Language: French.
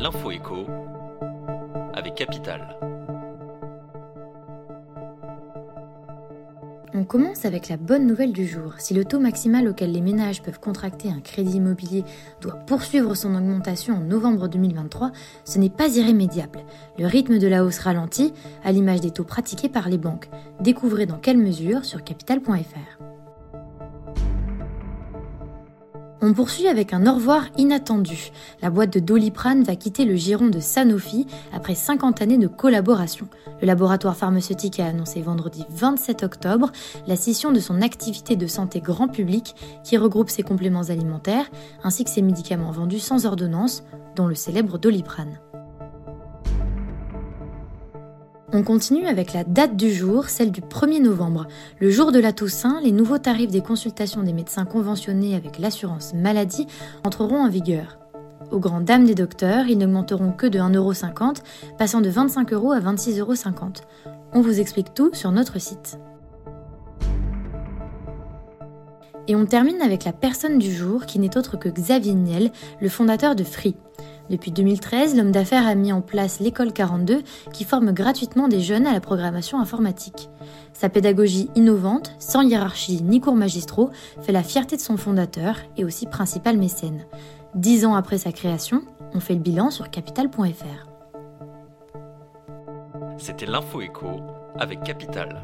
L'info écho avec Capital. On commence avec la bonne nouvelle du jour. Si le taux maximal auquel les ménages peuvent contracter un crédit immobilier doit poursuivre son augmentation en novembre 2023, ce n'est pas irrémédiable. Le rythme de la hausse ralentit, à l'image des taux pratiqués par les banques. Découvrez dans quelle mesure sur capital.fr. On poursuit avec un au revoir inattendu. La boîte de Doliprane va quitter le giron de Sanofi après 50 années de collaboration. Le laboratoire pharmaceutique a annoncé vendredi 27 octobre la scission de son activité de santé grand public qui regroupe ses compléments alimentaires ainsi que ses médicaments vendus sans ordonnance, dont le célèbre Doliprane. On continue avec la date du jour, celle du 1er novembre. Le jour de la Toussaint, les nouveaux tarifs des consultations des médecins conventionnés avec l'assurance maladie entreront en vigueur. Aux grandes dames des docteurs, ils n'augmenteront que de 1,50€, passant de 25 euros à 26,50 euros. On vous explique tout sur notre site. Et on termine avec la personne du jour qui n'est autre que Xavier Niel, le fondateur de Free. Depuis 2013, l'homme d'affaires a mis en place l'école 42 qui forme gratuitement des jeunes à la programmation informatique. Sa pédagogie innovante, sans hiérarchie ni cours magistraux, fait la fierté de son fondateur et aussi principal mécène. Dix ans après sa création, on fait le bilan sur capital.fr. C'était l'info écho avec Capital.